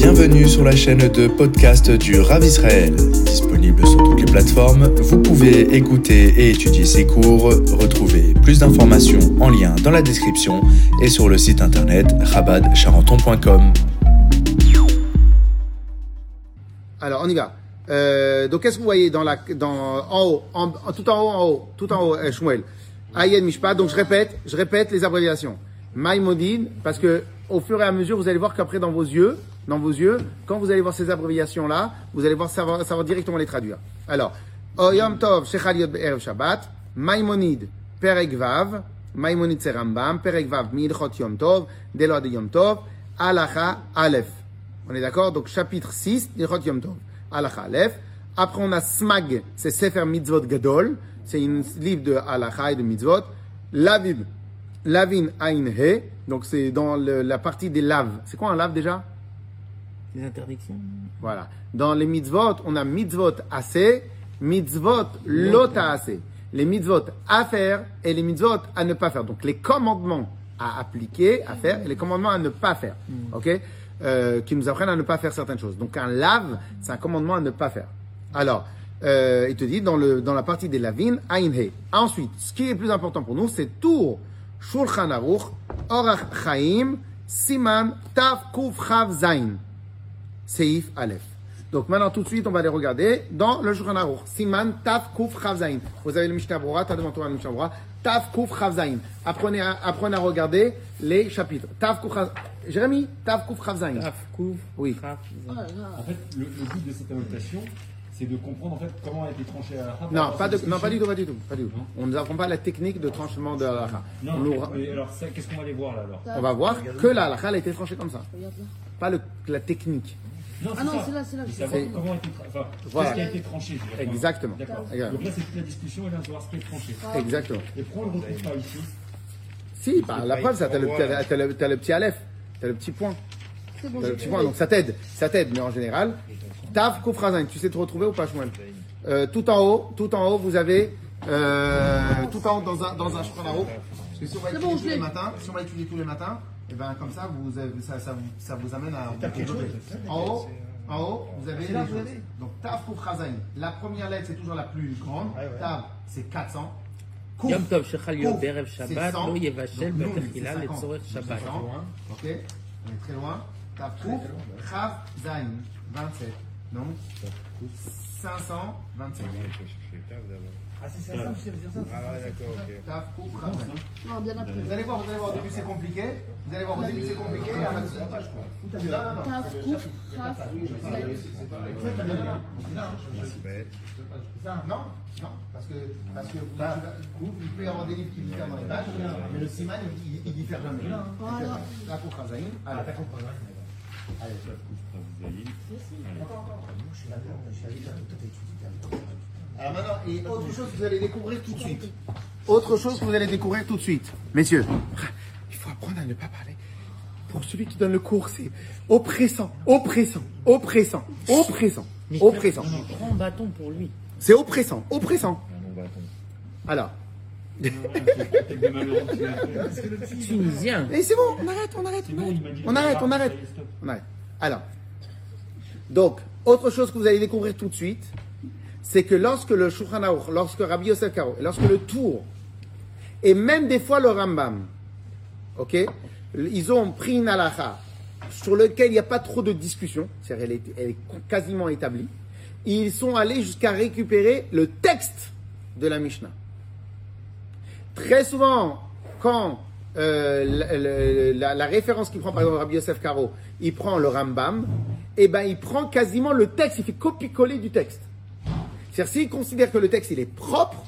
Bienvenue sur la chaîne de podcast du Rav Israël. Disponible sur toutes les plateformes, vous pouvez écouter et étudier ses cours. Retrouvez plus d'informations en lien dans la description et sur le site internet rabadcharenton.com. Alors, on y va. Euh, donc, qu'est-ce que vous voyez dans la, dans, en haut, en, tout en haut, en haut, tout en haut, euh, Shmuel? Ayen Mishpat. Donc, je répète, je répète les abréviations. Maïmodine, parce que au fur et à mesure, vous allez voir qu'après, dans vos yeux, dans vos yeux, quand vous allez voir ces abréviations-là, vous allez voir savoir, directement les traduire. Alors, Oyom Tov, Shechal Yod Erev Shabbat, Maïmonide, Perek Vav, Maïmonide c'est Rambam, Perek Vav, Midchot Yom Tov, Delod Yom Tov, Alacha Aleph. On est d'accord? Donc chapitre 6, Nirot Yom Tov, Halacha Aleph. Après on a Smag, c'est Sefer Mitzvot Gadol, c'est un livre de Halacha et de Mitzvot. Lavin, Lavin Ein He, donc c'est dans la partie des laves. C'est quoi un lave déjà? Des interdictions Voilà. Dans les mitzvot, on a mitzvot assez, mitzvot lota assez. Les mitzvot à faire et les mitzvot à ne pas faire. Donc les commandements à appliquer, à faire, et les commandements à ne pas faire. Ok? Euh, Qui nous apprennent à ne pas faire certaines choses. Donc un lave, c'est un commandement à ne pas faire. Alors, euh, il te dit dans, le, dans la partie des lavines, Ain He. Ensuite, ce qui est plus important pour nous, c'est Tour, Shulchan Aruch, Orach Chaim, Siman, Tav, Kuf, Chav, Zain. Seif Aleph. Donc maintenant, tout de suite, on va les regarder dans le Shulchan Aruch. Siman, Taf, Kuf, Chav, Zain. Vous avez le Mishnah Brora, t'as devant toi un Mishnah Brora. Taf, Kuf, Chav, Zain. Apprenez à, apprenez à regarder les chapitres. Taf, Kuf, Chav... Jérémy, Taf, Kuf, Chav, Zain. Raf, Kouf, Oui. Raf, En fait, le, le but de cette annotation, c'est de comprendre en fait comment a été tranché à la Non, pas, de, non, pas du tout, pas du tout. Pas du tout. On ne nous apprend pas la technique de tranchement de la halakha. Non, On, nous- mais alors qu'est-ce qu'on va aller voir là alors? On va voir que la halakha a été tranchée comme ça. Pas le- la technique. Non, Ah non, c'est là, c'est là. Savoir sais. comment a été, tra- enfin, Voilà. qu'est-ce qui a été tranché. Exactement. D'accord. Donc là, c'est toute la discussion et là, on va voir ce qui est tranché. Exactement. Et pourquoi on ne le retrouve pas ici Si, bah, la preuve, ça, t'as le, t'as le, le petit aleph. T'as le petit point. C'est bon, le petit point, donc ça t'aide. Ça t'aide, mais en général. Tav, Koufrazin, tu sais te retrouver ou pas, Shmuel euh, Tout en haut, tout en haut, vous avez. Euh, tout en haut dans un, dans un Shulchan Aruch. Parce que si on va C'est étudier bon, tous je les l'ai. matins, si on va étudier tous les matins, et ben comme ça, vous avez- ça, ça, vous, ça vous amène à. En haut, en haut, vous avez les choses. Donc Tav, Koufrazin. La première lettre, c'est toujours la plus grande. Tav, c'est 400. Kouf, Yom Tov Shechal Yom Berev c'est Shabbat, 100. Lo Yevashel Betechila c'est 50. Letzorech Donc, Shabbat. c'est 100. Ok, on est très loin. Tav Kouf, Chav, Zain, 27. Donc, 527. Tav Kouf, Chav, Zain. Non, bien après. Vous allez voir, vous allez voir, au début c'est compliqué. Vous allez voir, au début c'est compliqué. et la je crois. Non, non, non. Taf, Kouf, Raf, Non, non, parce que, parce que vous, vous pouvez avoir des livres qui diffèrent dans les pages, mais le Siman, il, il, il diffère jamais. Voilà. La Chav, Zain. Allez. Alors maintenant, et autre chose que vous allez découvrir tout de suite. Autre chose que vous allez découvrir tout de suite. Messieurs, il faut apprendre à ne pas parler. Pour celui qui donne le cours, c'est oppressant, oppressant, oppressant, oppressant, oppressant. Prends un bâton pour lui. C'est oppressant, oppressant. Alors. Tunisien. et c'est bon, on arrête, on arrête, on arrête, on arrête, on arrête. Stop. On arrête. Alors, donc, autre chose que vous allez découvrir tout de suite, c'est que lorsque le Shulchan lorsque Rabbi Yosef Karo, lorsque le Tour, et même des fois le Rambam, ok, ils ont pris une halakha sur lequel il n'y a pas trop de discussion, c'est-à-dire elle est, quasiment établie, ils sont allés jusqu'à récupérer le texte de la Mishnah. Très souvent, quand euh, la, référence qu'il prend, par exemple, Rabbi Yosef Karo, il prend le Rambam, et ben il prend quasiment le texte, il fait copier-coller du texte. C'est-à-dire, s'il considère que le texte il est propre,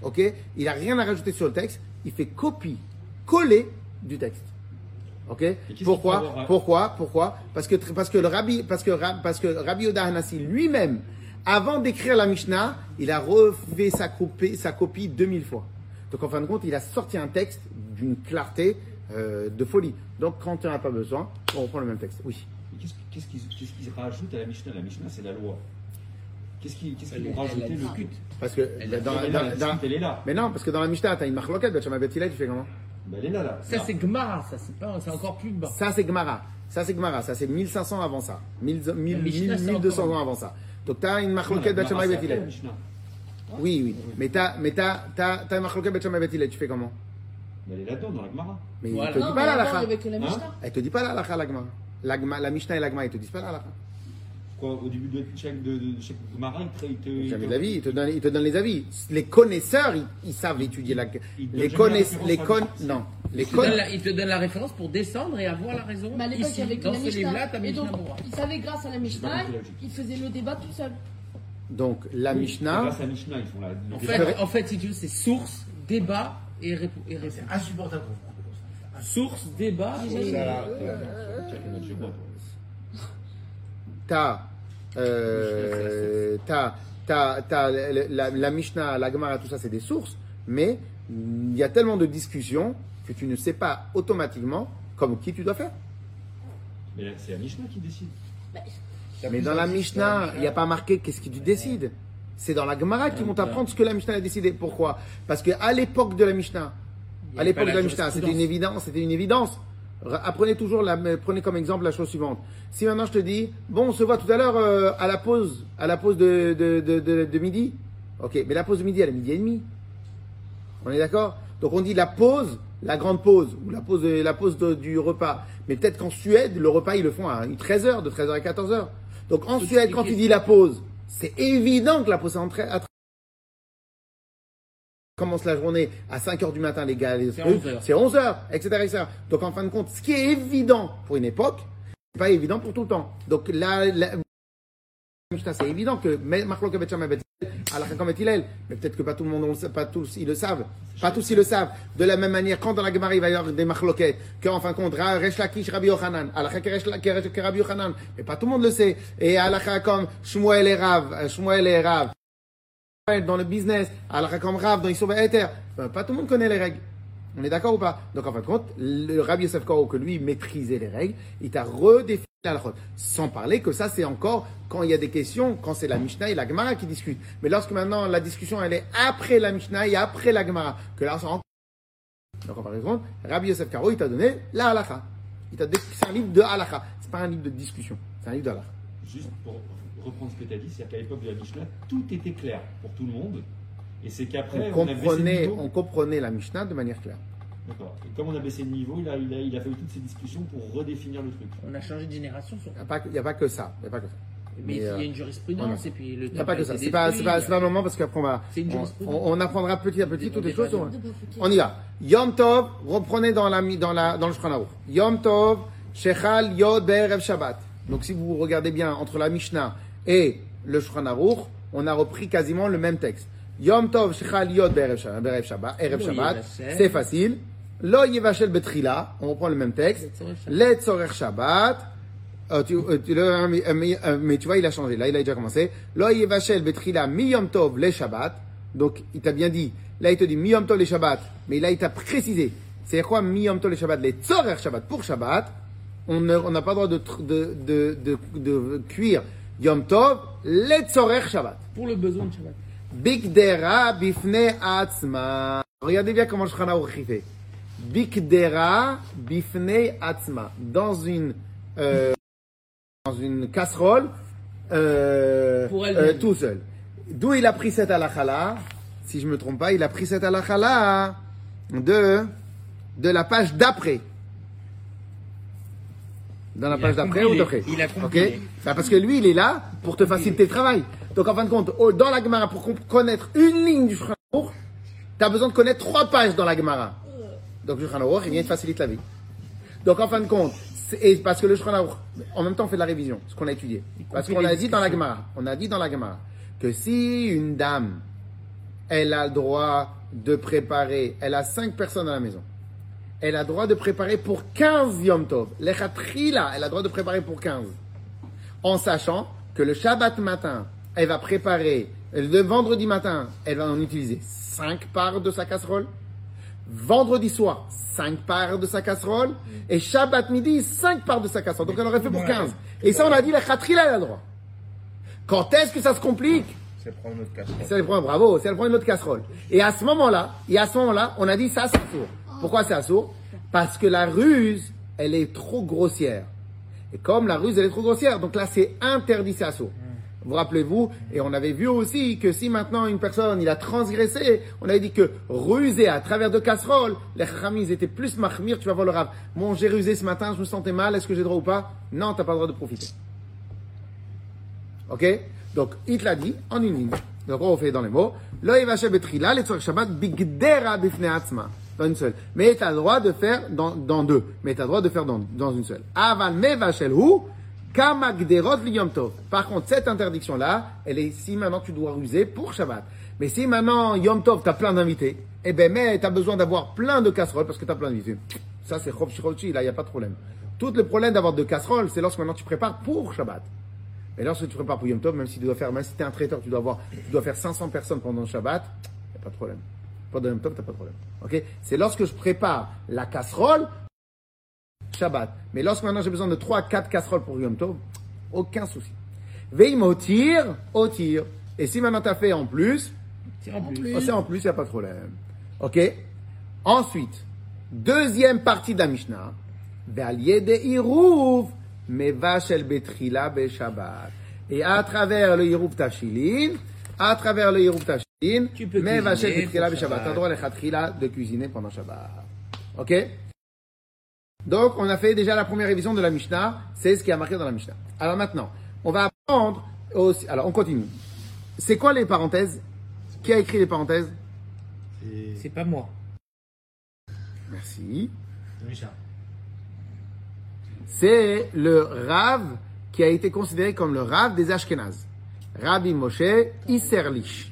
ok, il n'a rien à rajouter sur le texte, il fait copie-coller du texte. Ok? Qu'il Pourquoi? Pourquoi? Pourquoi? Parce que parce que le Rabbi parce que Ra- parce que Rabbi Hanassi lui-même, avant d'écrire la Mishnah, il a refait sa copie sa copie 2000 fois. Donc en fin de compte, il a sorti un texte d'une clarté euh, de folie. Donc quand n'en as pas besoin, on reprend le même texte. Oui. Qu'est-ce qu'ils rajoutent à la Mishnah? La Mishnah, c'est la loi. Qu'est-ce qu'ils qu'est-ce qu'ils vont rajouter le culte Parce que dans, Elle est dans- la dans- elle est là. mais non, parce que dans la Mishnah, tu as une marloquette, tu fais comment Ben, elle est là, là. Ça, c'est Gemara, ça, c'est pas, c'est encore plus bas. Ça, c'est Gemara. Ça, c'est Gemara. Ça, c'est 1500 avant ça. 1000 1000 Mishnah, c'est 1200 encore ans avant ça. Donc, tu as une Non, machloket la Bet Shammai Gemara, Bet c'est après Hillel. la Mishnah. Oui, oui. Mais tu as, mais t'as, t'as, t'as une machloket Bet Shammai Bet Hillel. Tu fais comment elle est là-dedans, dans la Gemara. Mais Voilà. il te dit pas la avant, halakha. avec la Hein Mishnah. Elle te dit pas la halakha, la Gemara. La, Mishnah et la Gemara, ils te disent pas la halakha. Au début de chaque, de, de, chaque Gemara, il te. il il donnent les avis. Les connaisseurs, ils, ils savent étudier la. Ils te Les donnent connaisseurs, les la con, référence non, les Il te, donne con, la, il te donne la référence pour descendre et avoir la raison. Mais à l'époque, il y avait que la Mishnah. Et donc, il savait grâce à la Mishnah, il faisait le débat tout seul. donc la Oui, Mishnah. Grâce à Mishnah, ils font la. En fait, débat. en fait, si tu veux, c'est source, débat et, et réponse. Insupportable vous propose ça. Source, débat et t'as, euh, t'as, t'as, t'as la, la- la Mishnah, la Gemara, tout ça, c'est des sources, mais il y a tellement de discussions que tu ne sais pas automatiquement comme qui tu dois faire. Mais là, c'est la Mishnah qui décide. Mais dans la Mishnah, il n'y a pas marqué qu'est-ce qui tu décides. C'est dans la Gemara qu'ils vont t'apprendre ce que la Mishnah a décidé. Pourquoi? Parce qu'à l'époque de la Mishnah, à l'époque de la Mishnah, c'était une évidence, c'était une évidence. Re- Apprenez toujours, la, prenez comme exemple la chose suivante. Si maintenant je te dis, bon, on se voit tout à l'heure euh, à la pause, à la pause de, de, de, de- de midi. Ok, mais la pause de midi, elle est midi et demi. On est d'accord? Donc on dit la pause, la grande pause, ou la pause, la pause du repas. Mais peut-être qu'en Suède, le repas, ils le font à 13h, de 13h à 14h. Donc en Suède, quand tu dis la pause, c'est évident que la pause est à commence la journée à 5h du matin, les gars, les C'est trucs, 11 heures. c'est 11 heures, etc., etc. Donc en fin de compte, ce qui est évident pour une époque, c'est pas évident pour tout le temps. Donc là, Mishnah, c'est évident que Marlok Bet Shammai Bet Hillel, Halakha comme mais peut-être que pas tout le monde, pas tous, ils le savent. Pas tous, ils le savent. De la même manière, quand dans la Gemara, il va y avoir des Marloquettes, qu'en fin de compte, Resh Lakish, Rabbi Yochanan, Rabbi Yochanan, mais pas tout le monde le sait. Et Halakha comme Shmuel et Rav, euh, Shmuel et Rav, dans le business, Halakha comme Rav, dans Issoba Ether, Ben, pas tout le monde connaît les règles. On est d'accord ou pas? Donc en fin de compte, le Rabbi Yosef Karo, que lui maîtrisait les règles, il t'a redéfini la halachot. Sans parler que ça, c'est encore quand il y a des questions, quand c'est la Mishnah et la Gemara qui discutent. Mais lorsque maintenant la discussion, elle est après la Mishnah et après la Gemara, que là, c'est encore... Donc en fin de compte, Rabbi Yosef Karo, il t'a donné la que c'est un livre de halakha. C'est pas un livre de discussion. C'est un livre de halakha. Juste pour reprendre ce que tu as dit, c'est qu'à l'époque de la Mishnah, tout était clair pour tout le monde. Et c'est qu'après, On on, a baissé le comprenait, niveau. on comprenait la Mishnah de manière claire. D'accord. Et comme on a baissé le niveau, il a, il, a, il a fait toutes ces discussions pour redéfinir le truc. On a changé de génération sur. Il n'y a, pas- il y a pas que ça. Il y a pas que ça. Mais Mais, il y euh, a une jurisprudence voilà. et puis le Il n'y a pas que ça. C'est pas, pas, un moment parce qu'après on va, C'est une on, jurisprudence. on- on apprendra petit à petit toutes les choses. On, on y va. Yom Tov, reprenez dans la, dans la, dans le Shulchan. Yom Tov, Shechal Yod Be'erev Shabbat. Donc si vous regardez bien entre la Mishnah et le Shulchan Aruch, on a repris quasiment le même texte. Yom Tov, Shechal Yod Erev Shabbat. C'est facile. Lo Yevashel Betrila, on reprend le même texte. Le Tzorech Shabbat. Mais, tu vois, il a changé. Là, il a déjà commencé. Lo Yevashel Betrila Miyom Tov le Shabbat. Donc, il t'a bien dit. Là, il te dit Miyom Tov le Shabbat. Mais là, il t'a précisé. C'est quoi Miyom Tov le Shabbat? Les Tzorech Shabbat pour Shabbat. On n'a pas le droit de, de, de, de, de cuire Yom Tov le Tzorech Shabbat. Pour le besoin de Shabbat. Bikdera bifne atzma. Regardez bien comment Shulchan Aruch fait. Bikdera bifne atzma. Dans une, euh, dans une casserole, euh, Pour euh, tout seul. D'où il a pris cette halakha Si je me trompe pas, il a pris cette halakha de, de la page d'après. Dans la Il page d'après ou d'après? Il a Ok combiné. Bah, Parce que lui, il est là pour te faciliter le travail. Donc en fin de compte, dans la Gemara, pour connaître une ligne du Shulchan tu as besoin de connaître trois pages dans la Gemara. Donc le Shulchan il vient te faciliter la vie. Donc en fin de compte, c'est- et parce que le Shulchan en même temps, on fait de la révision, ce qu'on a étudié. Parce qu'on a dit dans la Gemara, on a dit dans la Gemara, que si une dame, elle a le droit de préparer, elle a cinq personnes à la maison, elle a le droit de préparer pour 15 Yom Tov. L'Echatrila, elle a le droit de préparer pour 15. En sachant que le Shabbat matin, elle va préparer, le vendredi matin, elle va en utiliser 5 parts de sa casserole. Vendredi soir, 5 parts de sa casserole. Et Shabbat midi, 5 parts de sa casserole. Donc elle aurait fait pour 15. Et ça, on a dit, l'Echatrila, elle a le droit. Quand est-ce que ça se complique? C'est prendre notre casserole. c'est le point, bravo, c'est le point de notre casserole. Et à ce moment-là, et à ce moment-là, on a dit ça, c'est sourd. Pourquoi c'est sourd Parce que la ruse, elle est trop grossière. Et comme la ruse, elle est trop grossière, donc là, c'est interdit, c'est assaut. Vous rappelez-vous, et on avait vu aussi que si maintenant une personne, il a transgressé, on avait dit que ruser à travers de casseroles, les chamis étaient plus mahmir, tu vas voir le rave. Bon, j'ai rusé ce matin, je me sentais mal, est-ce que j'ai droit ou pas? Non, t'as pas le droit de profiter. Ok? Donc, il te l'a dit en une ligne. Donc, on fait dans les mots. Lo shabbat. Dans une seule. Mais tu as le droit de faire dans, dans deux. Mais tu as le droit de faire dans, dans une seule. Aval me vachel hu, kama gderot li yom tov. Par contre, cette interdiction-là, elle est si maintenant tu dois ruser pour Shabbat. Mais si maintenant, Yom Tov, tu as plein d'invités, eh ben, mais tu as besoin d'avoir plein de casseroles parce que tu as plein d'invités. Ça, c'est chopchi, là, il n'y a pas de problème. Tout le problème d'avoir de casseroles, c'est lorsque maintenant tu prépares pour Shabbat. Mais lorsque tu prépares pour Yom Tov, même si tu dois faire, même si tu es un traiteur, tu dois avoir, tu dois faire 500 personnes pendant Shabbat, il n'y a pas de problème. Pendant Yom Tov, tu pas de problème. Ok? C'est lorsque je prépare la casserole, Shabbat. Mais lorsque maintenant j'ai besoin de 3 4 casseroles pour Yom Tov, aucun souci. Veim au tir, au tir. Et si maintenant tu as fait en plus, Tire en plus. oh, c'est en plus, il n'y a pas de problème. Ok? Ensuite, deuxième partie de la Mishnah. Et à travers le Irouv Tafshilin, à travers le Irouv Tafshilin, Tu peux mevachel cuisiner betrila pour be Shabbat. Shabbat. Tu as le droit les khatrila de cuisiner pendant Shabbat. Ok? Donc, on a fait déjà la première révision de la Mishnah. C'est ce qui a marqué dans la Mishnah. Alors maintenant, on va apprendre aussi. Alors, on continue. C'est quoi les parenthèses? Qui a écrit les parenthèses? C'est pas moi. Merci. Richard. C'est le Rav qui a été considéré comme le Rav des Ashkenaz. Rabbi Moshe Isserlich.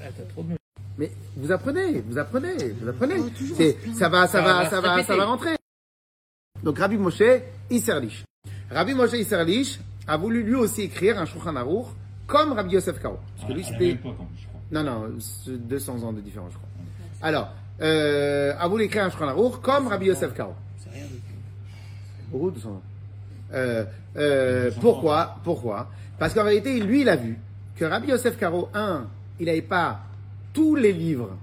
Là, t'as trop de Mais vous apprenez, vous apprenez, vous apprenez. C'est- ça va, ça Ça va, ça va, ça va rentrer. Donc Rabbi Moshe Isserlich. Rabbi Moshe Isserlich a voulu lui aussi écrire un Shulchan Aruch comme Rabbi Yosef Karo. Parce que lui À la c'était. Non, non, c'est 200 ans de différence, je crois. Alors, euh, a voulu écrire un Shulchan Aruch comme Rabbi Yosef Karo. C'est rien du tout. Beaucoup de 200 ans. Euh, euh, pourquoi Pourquoi? Parce qu'en vérité, lui, il a vu que Rabbi Yosef Karo, un, il n'avait pas tous les livres.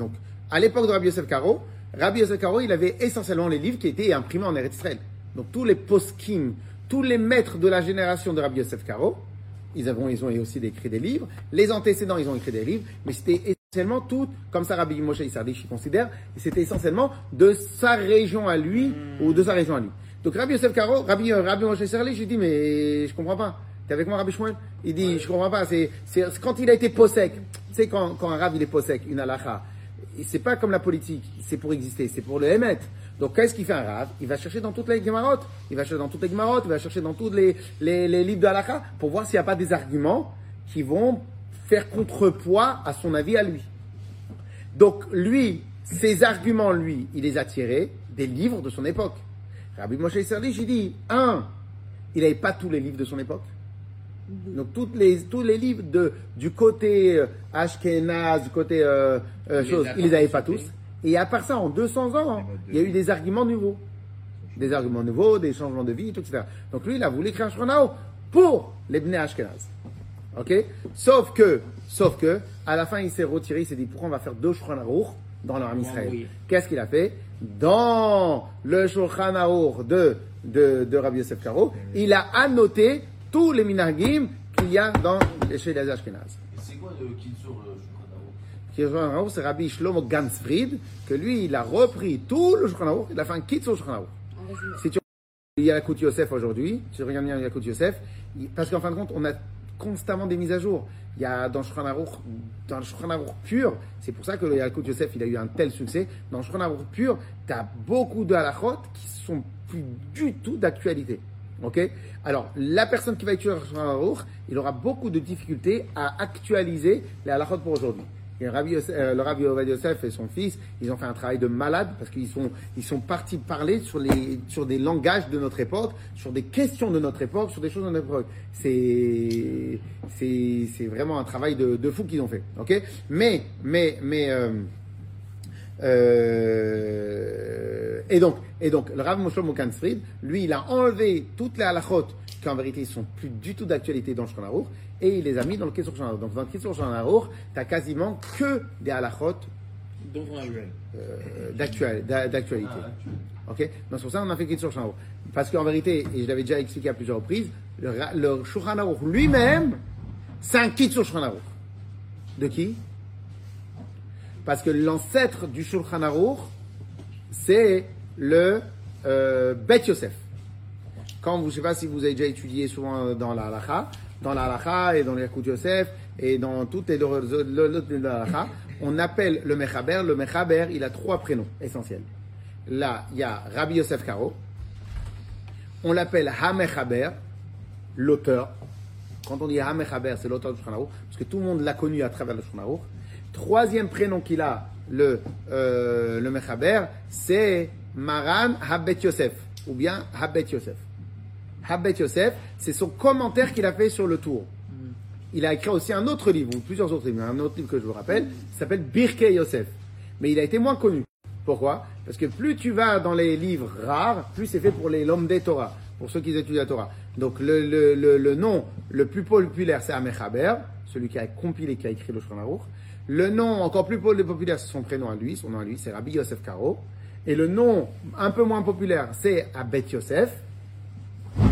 Donc, à l'époque de Rabbi Yosef Karo, Rabbi Yosef Karo, il avait essentiellement les livres qui étaient imprimés en Eretz Israël. Donc, tous les poskim, tous les maîtres de la génération de Rabbi Yosef Karo, ils, ils ont aussi écrit des livres. Les antécédents, ils ont écrit des livres, mais c'était essentiellement tout, comme ça Rabbi Moshe Isardish il considère, c'était essentiellement de sa région à lui ou de sa région à lui. Donc Rabbi Yosef Karo, Rabbi, euh, Rabbi Moshe Isardish, je dis mais je comprends pas. T'es avec moi Rabbi Shmuel? Il dit je comprends pas. C'est, quand il a été possèque. Tu sais quand, quand un Rabbi il est possèque, une halakha, c'est pas comme la politique, c'est pour exister, c'est pour le émettre. Donc qu'est-ce qu'il fait un Rav? Il va chercher dans toutes les Gemarotes, il va chercher dans toutes les Gemarotes, il va chercher dans tous les, les, les livres de halakha pour voir s'il n'y a pas des arguments qui vont faire contrepoids à son avis à lui. Donc lui, ses arguments, lui, il les a tirés des livres de son époque. Rabbi Moshe Isserlich, il dit, un, il n'avait pas tous les livres de son époque. Donc toutes les, tous les livres de, du côté euh, Ashkenaz, du côté euh, euh, chose, a il les avait pas tous. Et à part ça, en 200 ans, il y a eu des arguments nouveaux. Des arguments nouveaux, des changements de vie, etc. Donc lui, il a voulu écrire un Shronao pour les Bnei Ashkenaz. Ok? Sauf que, sauf que, à la fin, il s'est retiré, il s'est dit, pourquoi on va faire deux Shulchan dans l'armée Israël? oui. Qu'est-ce qu'il a fait? Dans le Shulchan de, de, de Rabbi Yosef Karo, il a annoté tous les minagim qu'il y a dans, chez les Ashkenaz. Et c'est quoi le Kinsur euh, Shulchan c'est Rabbi Shlomo Gansfried, que lui, il a repris tout le Shulchan il a fait un kit sur le Shulchan résumé. Si tu il y a la Kout Yosef aujourd'hui, tu regardes bien la Kout Yosef, parce qu'en fin de compte, on a constamment des mises à jour. Il y a dans le Shulchan dans le pur, c'est pour ça que le Yalkut Yosef, il a eu un tel succès. Dans le Shulchan pur, tu as beaucoup de halachot qui sont plus du tout d'actualité. Ok Alors, la personne qui va étudier il aura beaucoup de difficultés à actualiser les halachot pour aujourd'hui. Euh, le Rabbi Ovad Yosef et son fils, ils ont fait un travail de malade parce qu'ils sont, partis parler sur, des langages de notre époque, sur des questions de notre époque, sur des choses de notre époque. C'est, vraiment un travail de, fou qu'ils ont fait. Mais, mais, mais, euh, euh, et donc, et donc, le Rav Moshe Mokansfried, lui, il a enlevé toutes les halachot qui en vérité sont plus du tout d'actualité dans le Shulchan Aruch, et il les a mis dans le Kitzur Shulchan. Donc, dans le Kitzur Shulchan Aruch, t'as quasiment que des halachot on euh, d'actualité. Ah. Ok? Donc c'est pour ça qu'on a fait Kitzur Shulchan. Parce qu'en vérité, et je l'avais déjà expliqué à plusieurs reprises, le, le Shulchan lui-même, c'est un Kitzur Shulchan. De qui? Parce que l'ancêtre du Shulchan Aruch, c'est le euh, Bet Yosef. Quand vous, je sais pas si vous avez déjà étudié souvent dans la halacha, dans la halacha et dans les Yosef et dans toutes les autres de la halacha, on appelle le Mechaber, le Mechaber, il a trois prénoms essentiels. Là, il y a Rabbi Yosef Karo, on l'appelle Ha-Mechaber, l'auteur. Quand on dit Ha-Mechaber, c'est l'auteur du Shulchan parce que tout le monde l'a connu à travers le Shulchan. Troisième prénom qu'il a, le, euh, le Mechaber, c'est Maran Habet Yosef, ou bien Habet Yosef. Habet Yosef, c'est son commentaire qu'il a fait sur le tour. Il a écrit aussi un autre livre, ou plusieurs autres livres, un autre livre que je vous rappelle, qui s'appelle Birkei Yosef. Mais il a été moins connu. Pourquoi? Parce que plus tu vas dans les livres rares, plus c'est fait pour les l'homme des Torah, pour ceux qui étudient la Torah. Donc le, le, le, nom le plus populaire, c'est Amechaber, celui qui a compilé, qui a écrit le Shulchan. Le nom encore plus populaire, c'est son prénom à lui, son nom à lui, c'est Rabbi Yosef Karo. Et le nom un peu moins populaire, c'est Abet Yosef.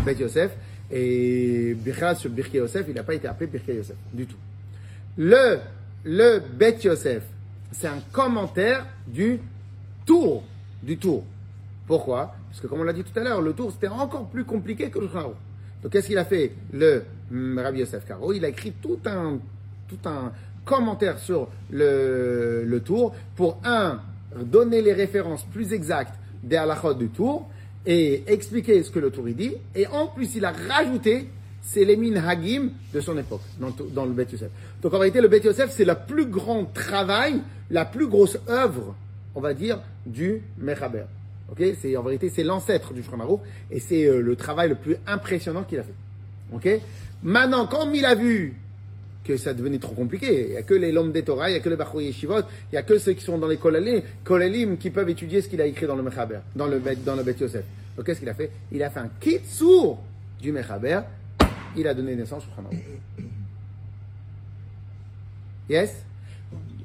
Bet Yosef. Et Birka sur Birkei Yosef, il n'a pas été appelé Birkei Yosef du tout. Le, le Bet Yosef, c'est un commentaire du tour. Du tour. Pourquoi? Parce que comme on l'a dit tout à l'heure, le tour c'était encore plus compliqué que le Aruch. Donc qu'est-ce qu'il a fait? Le hum, Rabbi Yosef Karo, il a écrit tout un, tout un commentaire sur le, tour pour un donner les références plus exactes des halachot du tour et expliquer ce que le tour il dit. Et en plus, il a rajouté c'est les minhagim de son époque dans, le Bet Yosef. Donc en réalité, le Bet Yosef, c'est le plus grand travail, la plus grosse œuvre, on va dire, du Mechaber. Ok? C'est en vérité, c'est l'ancêtre du Aruch et c'est euh, le travail le plus impressionnant qu'il a fait. Ok? Maintenant, quand il a vu que ça devenait trop compliqué. Il n'y a que les Lom des Torah, il n'y a que les Bachou Yeshivot, il n'y a que ceux qui sont dans les Kolelim, Kolelim qui peuvent étudier ce qu'il a écrit dans le Mechaber, dans le, dans le Bet Yosef. Donc qu'est-ce qu'il a fait? Il a fait un kitsur du Mechaber, il a donné naissance au Aruch. Yes?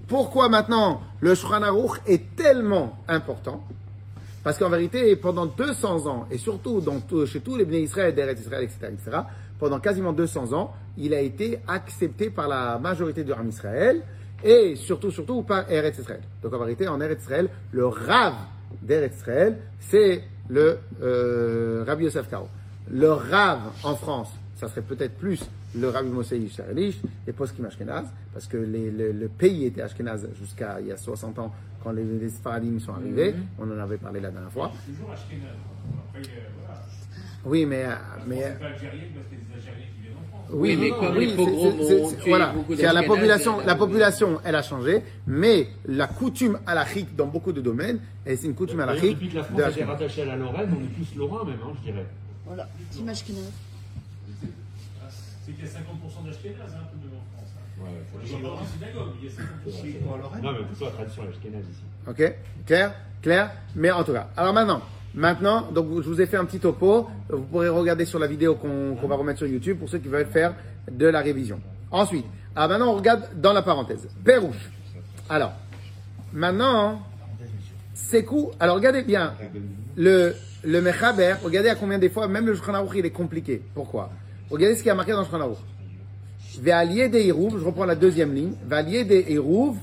Pourquoi maintenant le Shulchan est tellement important? Parce qu'en vérité, pendant 200 ans, et surtout chez tous les Bnei Israël, d'Eretz Israël, etc., etc., pendant quasiment 200 ans, il a été accepté par la majorité de Ram Israël, et surtout, surtout par Eretz Israël. Donc en vérité, en Eretz Israël, le Rav d'Eretz Israël, c'est le euh, Rabbi Yosef Karo. Le Rav en France, ça serait peut-être plus le Rabbi Moshe Yisraelish et Poskim Ashkenaz, parce que les- le, le pays était Ashkenaz jusqu'à il y a 60 ans, quand les, les Sfaradim sont arrivés. On en avait parlé la dernière fois. Toujours Ashkenaz. Après, euh. Oui, mais, euh, mais C'est pas algérien parce qu'il y a des Algériens qui viennent en France. Oui, mais comme les pogroms ont tué voilà. beaucoup la population, euh, la population, elle a changé, mais la coutume halachique dans beaucoup de domaines, et c'est une coutume D'ailleurs, halachique depuis que la France a été rattachée à la Lorraine, on est tous lorrains même, hein, je dirais. Voilà, Tim Ashkenaz. C'est qu'il y a 50% d'Ashkenaz hein, tout de même en France. Hein. Ouais, dans les synagogues, il y a 50%. Non, mais plutôt la tradition ashkénaze ici. Ok Clair Clair Mais en tout cas. Alors maintenant, maintenant, donc je vous ai fait un petit topo. Vous pourrez regarder sur la vidéo qu'on va remettre sur YouTube pour ceux qui veulent faire de la révision. Ensuite, alors maintenant on regarde dans la parenthèse. Pérouche. Alors, maintenant, c'est cool. Alors regardez bien. Le, le Mechaber, regardez à combien des fois, même le Shulchan il est compliqué. Pourquoi? Regardez ce qui a marqué dans le Shulchan Aruch. Ve'alié de Hérouv, je reprends la deuxième ligne. Ve'alié de Hérouv,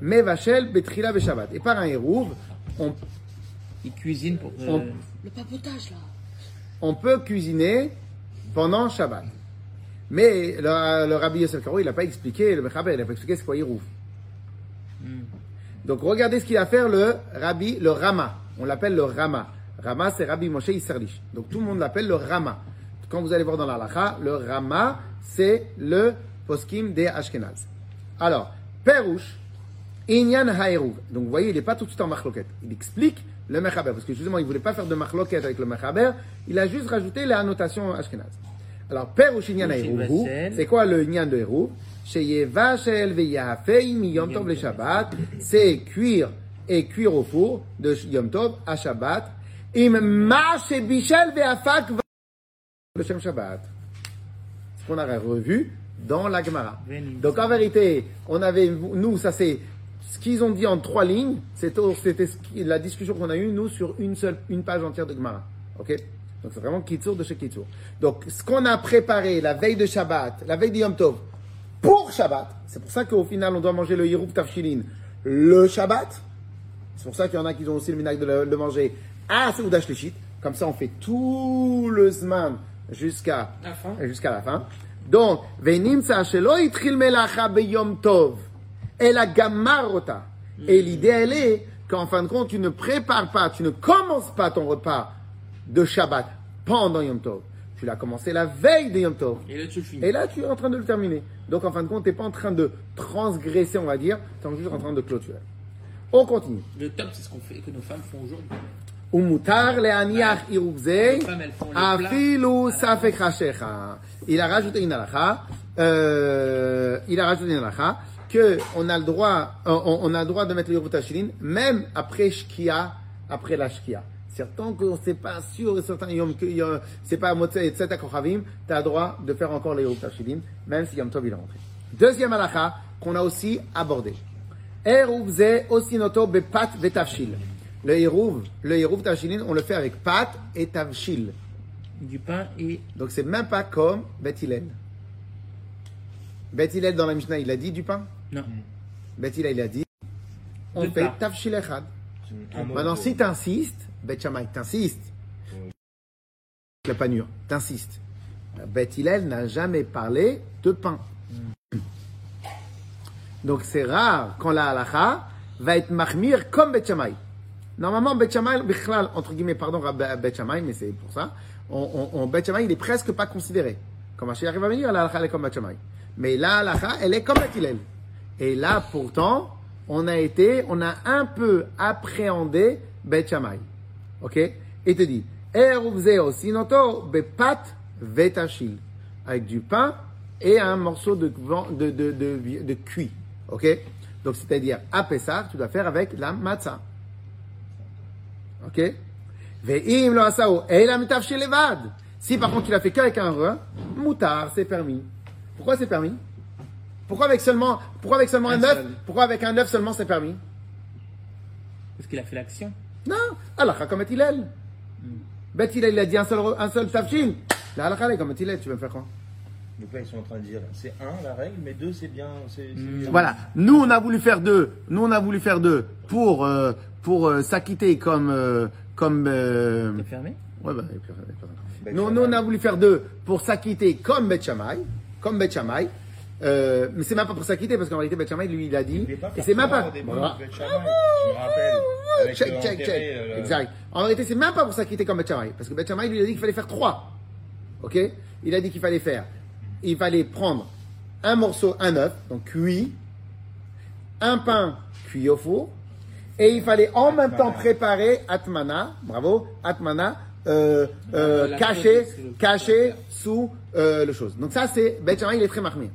Mevachel, Betrila, Beshabbat. Et par un Hérouv, on, Ils cuisinent pour. euh, On- Le papotage, là. on peut cuisiner pendant Shabbat. Mais le, le Rabbi Yosef Karo, il n'a pas expliqué, le Mechaber, il n'a pas expliqué c'est quoi Hérouv. Donc regardez ce qu'il a fait le Rabbi, le Rama. On l'appelle le Rama. Rama, c'est Rabbi Moshe Isserlich. Donc tout le monde l'appelle le Rama. Quand vous allez voir dans la Lacha, le Rama, c'est le poskim des Ashkenaz. Alors, Perouche, Inyan Haeruv. Donc vous voyez, il n'est pas tout de suite en machloket. Il explique le Mechaber. Parce que justement, il ne voulait pas faire de machloket avec le Mechaber. Il a juste rajouté les annotations Ashkenaz. Alors, Perouche Inyan Haeruv, c'est quoi le Inyan de Shabbat. C'est cuire et cuire au four de Yom Tov à Shabbat. Im ma shebichel veafak va- le Shem Shabbat. Ce qu'on a revu dans la Gemara. Donc en vérité, on avait, nous, ça c'est ce qu'ils ont dit en trois lignes, c'était la discussion qu'on a eue, nous, sur une seule, une page entière de Gemara. Ok? Donc c'est vraiment Kitsour de chez Kitsour. Donc ce qu'on a préparé la veille de Shabbat, la veille de Yom Tov, pour Shabbat, c'est pour ça qu'au final, on doit manger le Yeroub Tafshilin le Shabbat. C'est pour ça qu'il y en a qui ont aussi le minac de le manger à Seudash Leshit. Comme ça, on fait tout le Zman jusqu'à la, fin. jusqu'à la fin. Donc, Venim Sa'asheloi Tril Melacha Beyom Tov. Et la gamarota. Et hmm. l'idée, elle est qu'en fin de compte, tu ne prépares pas, tu ne commences pas ton repas de Shabbat pendant Yom Tov. Tu l'as commencé la veille de Yom Tov. Et là, tu finis. Et là, tu es en train de le terminer. Donc, en fin de compte, tu n'es pas en train de transgresser, on va dire, tu es juste en train de clôturer. On continue. Le top, c'est ce qu'on fait, que nos femmes font aujourd'hui. Il a rajouté une halakha. Euh, il a rajouté une halakha que on a le droit, on, on a le droit de mettre le Yerut même après Shkia, après la Shkia. Certains que c'est pas sûr, et certains yom c'est pas Motzei et Tzedek Kochavim, tu as le droit de faire encore le Yerut même si Yom Tov il est rentré. Deuxième halakha qu'on a aussi abordé. Eruv ze osinoto bepat vetavshil. Le Eruv, le Eruv Tavshilin, on le fait avec pat et tavshil. Du pain et Donc c'est même pas comme Bet Hillel. Bet Hillel dans la Mishnah, il a dit du pain. Non. Bet Hillel, il a dit on fait pain. tavshil echad. Maintenant, si t'insistes, Bet Shammai, t'insistes. La panure, t'insistes. Bet Hillel n'a jamais parlé de pain. Donc c'est rare quand la halacha va être mahmir comme Bet Shammai. Normalement, Bet Shammai, entre guillemets, pardon, à Bet Shammai, mais c'est pour ça, on, on, Shammai, il est presque pas considéré. Comme Mashiach va venir, la halacha, elle est comme Bet Shammai. Mais la halacha, elle est comme Bet Hillel. Et là, pourtant, on a été, on a un peu appréhendé Bet Shammai. Ok? Et te dit, bepat vetachil. Avec du pain et un morceau de, de, de, de, cuit. Ok? Donc, c'est-à-dire, à Pessah, tu dois faire avec la matzah. Ok? Ve'im lo levad. Si par contre, tu l'as fait qu'avec un rein, moutar, c'est permis. Pourquoi c'est permis? Pourquoi avec seulement, pourquoi avec seulement un, Un œuf. Pourquoi avec un œuf seulement c'est permis Parce qu'il a fait l'action. Non, Allah comme Hillel. Bet Hillel, il a dit un seul, un seul tafshin. La halakha, elle est comme Hillel, tu veux me faire quoi Donc là, ils sont en train de dire c'est un la règle, mais deux c'est bien. c'est- c'est- Voilà. Nous, on a voulu faire deux. Nous, on a voulu faire deux pour, euh, pour euh, s'acquitter comme, euh, comme, euh, C'est fermé Ouais, bah, et puis, et puis, Bet nous, Shammai. nous, on a voulu faire deux pour s'acquitter comme Bet Shammai, comme Bet Shammai. Euh, mais c'est même pas pour s'acquitter parce qu'en réalité Bet Shammai, lui, il a dit. Il Et c'est même pas. Voilà. Check, check, check. Exact. En réalité, c'est même pas pour s'acquitter comme Bet Shammai. Parce que Bet Shammai, lui, il a dit qu'il fallait faire trois. Ok? Il a dit qu'il fallait faire. Il fallait prendre un morceau, un œuf, donc cuit, un pain cuit au four, et il fallait en même temps préparer Atmana, bravo, Atmana, euh, euh, caché, caché sous euh, le chose. Donc ça, c'est, Shammai, il est très marmé.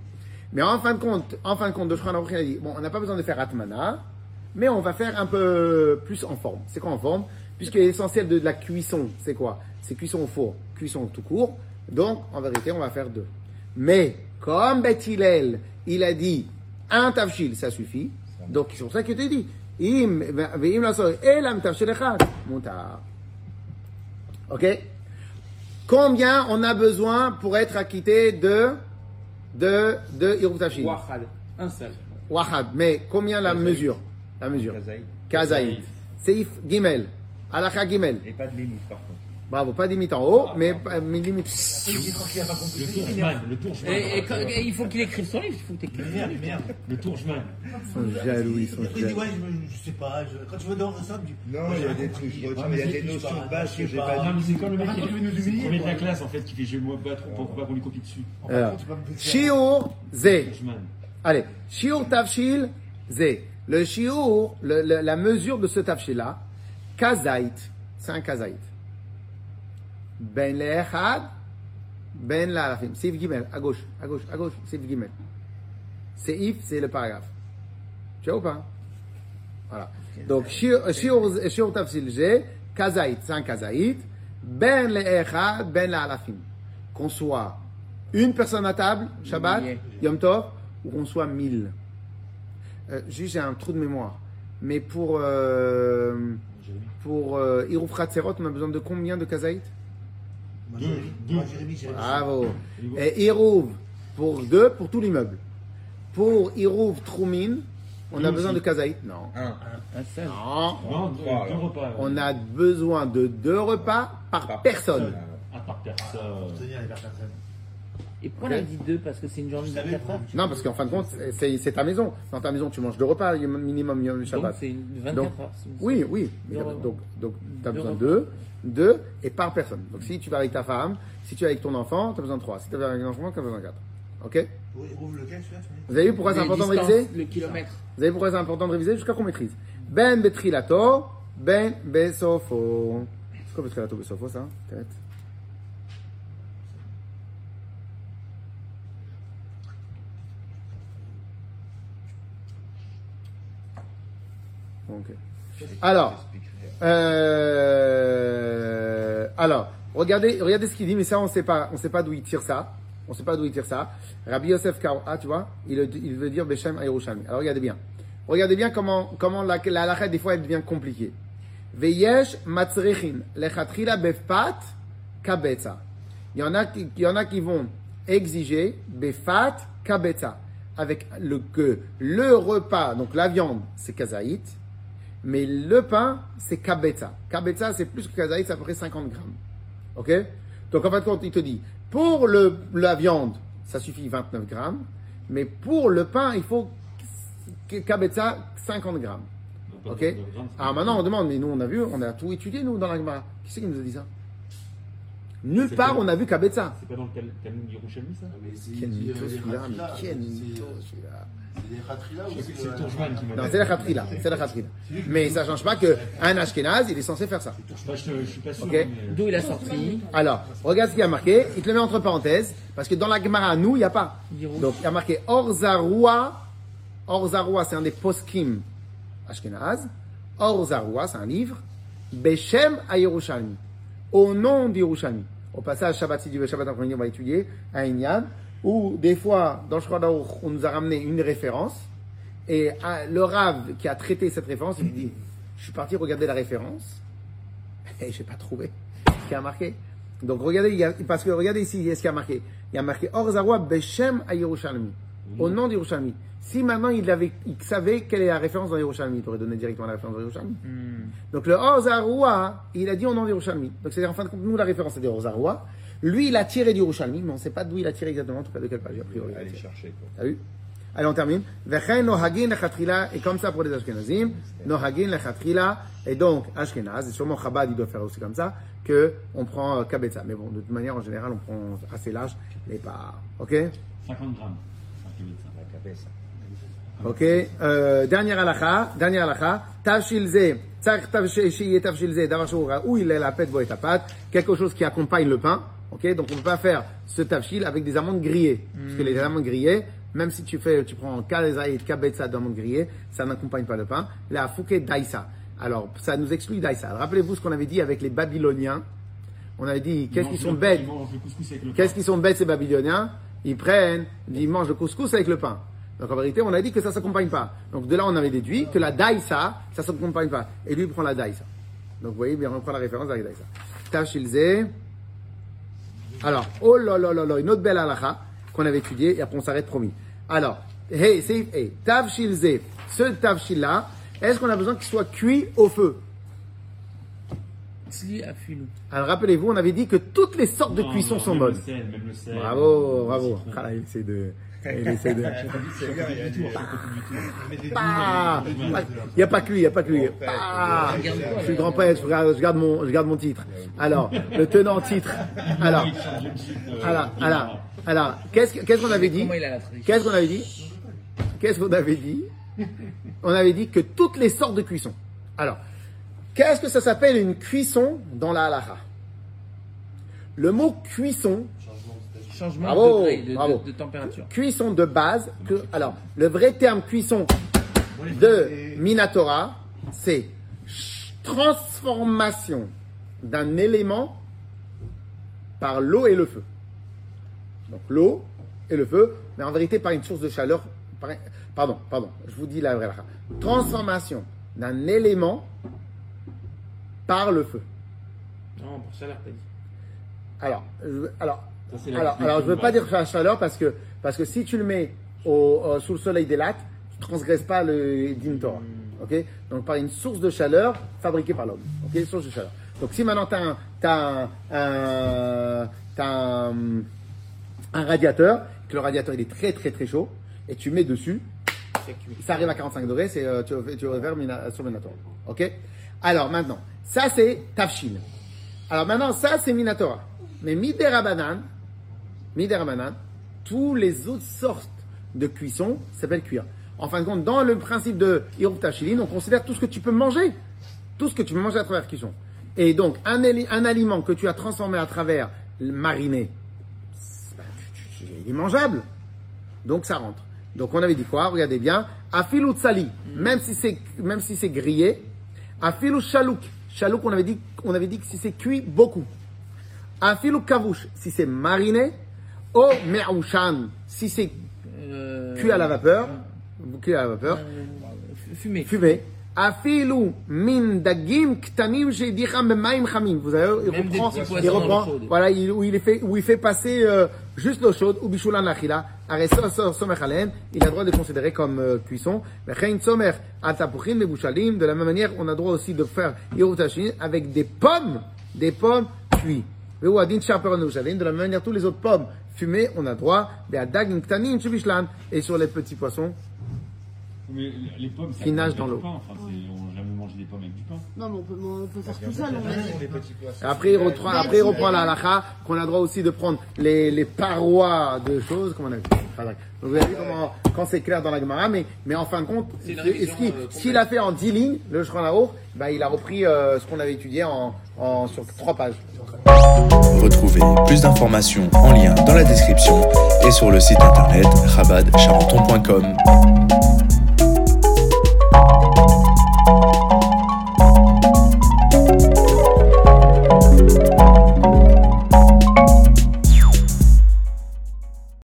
Mais en fin de compte, en fin de compte, de a dit, bon, on n'a pas besoin de faire Atmana, mais on va faire un peu plus en forme. C'est quoi en forme? Puisque l'essentiel de, la cuisson, c'est quoi? C'est cuisson au four, cuisson tout court. Donc, en vérité, on va faire deux. Mais, comme Beth il a dit un tavshil, ça suffit. Donc, c'est pour ça je t'ai dit. Im, ve'im tavshil echad, mutar. Ok? Combien on a besoin pour être acquitté de de de Hiruv Tavshil Wahad. Un seul. Wahad. Mais combien la mesure? La mesure. Kazaïd. Kazaïd. Seif Gimel. Alakha Gimel. Et pas de limite par contre. Bravo, pas limite en haut, mais, mais limite. Le Tourgeman, le Tourgeman. Et, et quand- et il faut qu'il écrive son livre. Il faut que t'écrives. Merde, merde. Le Tourgeman. Ils sont jaloux, ils sont Il dit, jaloux. ouais, je, je sais pas, je- quand tu vas dans ça, tu Non, il y a des trucs, je retiens, il y a des notions de base je que sais j'ai pas. Non, mais c'est comme le mec Arrête qui de nous est humilier, premier de la classe en fait qui fait je vais me battre pour pas qu'on lui copie dessus. Alors, Shiur Zé. Tourgeman. Allez, Shiur Tavshil Zé. Le Shiur, le- le- la mesure de ce Tavshil là, Kazaït, c'est un Kazaït. Ben Lechad, Ben la Alafim. Seif Gimel, à gauche, à gauche, à gauche, Seif Gimel. Seif, c'est le paragraphe. Tu vois ou pas? Voilà. Donc, Shiur Shiur Tavshil Zé, Kazaït, c'est un Kazaït. Ben Lechad, Ben la Alafim. Qu'on soit une personne à table, Shabbat. Yom Tov, ou qu'on soit mille. Euh, juste, j'ai un trou de mémoire. Mais pour, euh, pour euh, on a besoin de combien de kazaït? Jérémy, Jérémy. Bravo. Et Hirouf pour deux, pour tout l'immeuble. Pour Hirouf Troumin, on a besoin aussi. de kazaït Non. Un. Un seul. Non. Non, deux, Voilà. deux repas. On a besoin de deux repas par, Par personne. À part personne. Pour tenir les personnes. Et pourquoi on a dit deux Parce que c'est une journée de savais 24 heures. Non, parce qu'en fin de compte, c'est c'est ta maison. Dans ta maison, tu manges deux repas, il y a minimum Yom Donc Shabbat. c'est une 24 Donc, heures. Oui, oui. Deux donc, donc, tu as Deux besoin de deux, deux et par personne. Donc, si tu vas avec ta femme, si tu es avec ton enfant, tu as besoin de trois. Si tu es avec un enfant, tu as besoin de quatre. Ok? Vous avez vu pourquoi c'est important de réviser? Le kilomètre. Vous avez vu pourquoi c'est important de réviser? Jusqu'à qu'on maîtrise Ben betrilato, ben besofo. C'est quoi betrilato, besofo, ça Alors, euh, alors, regardez, regardez ce qu'il dit, mais ça, on sait pas, on sait pas d'où il tire ça. On sait pas d'où il tire ça. Rabbi Yosef Karo, ah, tu vois, il, il veut dire Beshem Yerushalmi. Alors, regardez bien. Regardez bien comment, comment la, la halakha, des fois, elle devient compliquée. Veyesh matzrechin lechatchila befat kabetza. Il y en a qui, il y en a qui vont exiger befat kabetza. Avec le, que le repas, donc la viande, c'est kazaït. Mais le pain, c'est kabetza. Kabetza, c'est plus que kazaït, c'est à peu près 50 grammes. Ok? Donc en fin de compte, il te dit, pour le, la viande, ça suffit 29 grammes. Mais pour le pain, il faut que- kabetza 50 grammes. Ok? Alors maintenant, on demande, mais nous, on a vu, on a tout étudié, nous, dans la Gemara. Qui c'est qui nous a dit ça? Nulle part, on a vu kabetza. C'est pas dans le Tal- Talmud Yerushalmi, ça? Mais c'est Quel dit, mytho les celui-là, mais Khatrila, quel c'est- mytho celui-là. C'est des Khatrila ou C'est c'est c'est le Tourjman qui m'a Non, dit. c'est la khatrila, c'est la khatrila. Mais ça change pas qu'un Ashkenaz, il est censé faire ça. Bah, je, je suis pas sûr. Ok. mais- D'où il a sorti Alors, regarde ce qu'il y a marqué. Il te le met entre parenthèses. Parce que dans la Gemara, nous, il n'y a pas. Donc, il y a marqué Orzaroua. Orzaroua, c'est un des poskim Ashkenaz. Orzaroua, c'est un livre. Beshem à Yerushalmi. Au nom d'Yerushalmi. Au passage, Shabbat, si Dieu veut, Shabbat on va étudier à Inyan. Où, des fois, dans le on nous a ramené une référence. Et ah, le Rav qui a traité cette référence, il dit, je suis parti regarder la référence. Et je n'ai pas trouvé ce qui a marqué. Donc regardez, il y a- parce que regardez ici, il y a ce qui a marqué. Il y a marqué Or Zarwa Beshem à Yerushalmi. Au nom d'Yerushalmi. Si maintenant il, avait, il savait quelle est la référence dans Yerushalmi, il aurait donné directement la référence dans Yerushalmi. Donc le Or Zarwa, il a dit au nom d'Yerushalmi. Donc c'est en fin de compte, nous la référence c'est Or Zarwa. Lui, il a tiré d'Yerushalmi, mais on ne sait pas d'où il a tiré exactement, en tout cas de quelle page, a priori. il a Allez chercher quoi. T'as vu Allez, on termine. Vechen nohagin lechatchila, et comme ça pour les Ashkenazim, nohagin et donc Ashkenaz, et sûrement Chabad, il doit faire aussi comme ça, que on prend euh, kabetza. Mais bon, de toute manière, en général, on prend assez large, mais pas. Ok 50 grammes. La. Ok euh, Dernière halakha, dernière halakha, tavshilze, tzarich tavshil- shiye tavshilze, davar shou où il est la pète, et tapat, quelque chose qui accompagne le pain. Ok Donc on ne peut pas faire ce tavshil avec des amandes grillées. Parce que les amandes grillées, même si tu fais, tu prends kazaït, kabetza d'amandes grillées, ça n'accompagne pas le pain. La fouke daïsa. Alors, ça nous exclut daïsa. Rappelez-vous ce qu'on avait dit avec les Babyloniens. On avait dit, qu'est-ce Ils qu'ils sont bêtes? Qu'est-ce qu'ils sont bêtes ces Babyloniens? Ils prennent, ils mangent le couscous avec le pain. Donc en vérité, on a dit que ça s'accompagne pas. Donc de là, on avait déduit que la daïsa, ça s'accompagne pas. Et lui, il prend la daïsa. Donc vous voyez, bien, on prend la référence avec la daïsa. Tachilze. Alors, oh là là là là, une autre belle halakha qu'on avait étudiée et après on s'arrête promis. Alors, hey, c'est hey, tavshilze. Ce tavshil là, est-ce qu'on a besoin qu'il soit cuit au feu? Tzli à Fulou. Alors rappelez-vous, on avait dit que toutes les sortes de cuissons non, sont même bonnes. Le sel, même le sel. Bravo, bravo. Citron. Ah, de. Il essaie de. Il Ah, n'y a pas que lui, il n'y a pas que lui. Ah, je suis grand prêtre, je garde mon, je garde mon titre. Alors, le tenant titre. Alors, alors, alors, alors, qu'est-ce que- qu'est-ce qu'on avait dit Qu'est-ce qu'on avait dit Qu'est-ce qu'on avait dit On avait dit que toutes les sortes de cuissons. Alors, qu'est-ce que ça s'appelle une cuisson dans la halakha Le mot cuisson, Changement Bravo, de degré, de, de- bravo. de température. cuisson de base, que, alors, le vrai terme cuisson de Minatora, c'est transformation d'un élément par l'eau et le feu. Donc l'eau et le feu, mais en vérité par une source de chaleur par- pardon, pardon, je vous dis la vraie. Transformation d'un élément par le feu. Non, pour chaleur, t'as dit. Alors, je- alors, Ça, alors, alors, je de veux pas dire la chaleur parce que, parce que si tu le mets au, euh, sous le soleil des lattes, tu transgresses pas le din Torah. Ok? Donc, par une source de chaleur fabriquée par l'homme. Ok? Source de chaleur. Donc, si maintenant tu as un, t'as un, radiateur, que le radiateur il est très très très chaud, et tu mets dessus, ça arrive à 45 degrés, c'est, euh, tu, tu sur Minatora. Ok? Alors maintenant, ça c'est Tafshin. Alors maintenant, ça c'est Minatora. Mais Miderabanan, Miderabanan, tous les autres sortes de cuisson s'appellent cuire. En fin de compte, dans le principe de Tafshilin, on considère tout ce que tu peux manger. Tout ce que tu peux manger à travers cuisson. Et donc, un, ali- un aliment que tu as transformé à travers mariné, il est mangeable. Donc ça rentre. Donc on avait dit quoi? Regardez bien. Afilou tsali, même si c'est même si c'est grillé. Afilou chalouk. Chalouk, on avait dit on avait dit que si c'est cuit beaucoup. Afilou kavouche, si c'est mariné. O me'oushan, si c'est Euh, cuit à la vapeur. Cuit à la vapeur. euh, Fumé. Fumé. Afilou min dagim ktanim chamim. Vous avez, il Même reprend, il reprend, voilà, il, où il fait, où il fait passer euh, juste l'eau chaude, ou bishulan lachila. Il a le droit de considérer comme euh, cuisson. De la même manière, on a le droit aussi de faire yerutachin avec des pommes, des pommes cuites. De la même manière, tous les autres pommes fumées, on a droit. Et sur les petits poissons, Mais les pommes, Qui nagent dans l'eau. Enfin, on n'a jamais mangé des pommes avec du pain. Non, mais on peut, on peut faire tout ça. Après, il reprend, après, il reprend la halakha qu'on a droit aussi de prendre les, les parois de choses, comme on a vu. Vous avez vu comment, quand c'est clair dans la Gemara, mais, mais en fin de compte, ce qu'il euh, a fait en 10 lignes, le Shran Aour, bah, il a repris euh, ce qu'on avait étudié en, en, sur 3 pages. Retrouvez plus d'informations en lien dans la description et sur le site internet rabadcharenton.com.